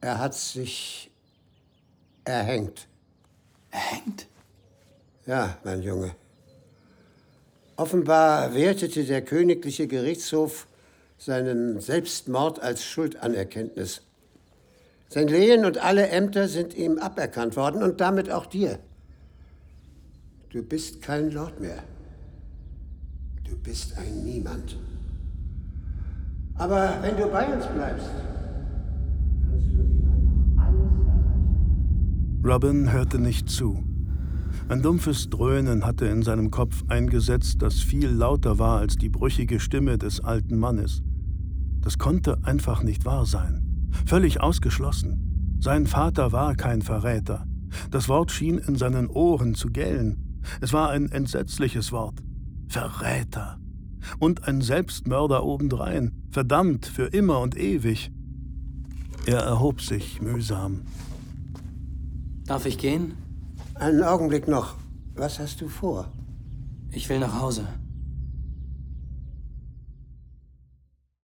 Er hat sich erhängt. Erhängt? Ja, mein Junge. Offenbar wertete der königliche Gerichtshof seinen Selbstmord als Schuldanerkenntnis. Sein Lehen und alle Ämter sind ihm aberkannt worden und damit auch dir. Du bist kein Lord mehr. Du bist ein Niemand. Aber wenn du bei uns bleibst, kannst du immer noch alles erreichen. Robin hörte nicht zu. Ein dumpfes Dröhnen hatte in seinem Kopf eingesetzt, das viel lauter war als die brüchige Stimme des alten Mannes. Das konnte einfach nicht wahr sein. Völlig ausgeschlossen. Sein Vater war kein Verräter. Das Wort schien in seinen Ohren zu gellen. Es war ein entsetzliches Wort. Verräter. Und ein Selbstmörder obendrein. Verdammt für immer und ewig. Er erhob sich mühsam. Darf ich gehen? Einen Augenblick noch. Was hast du vor? Ich will nach Hause.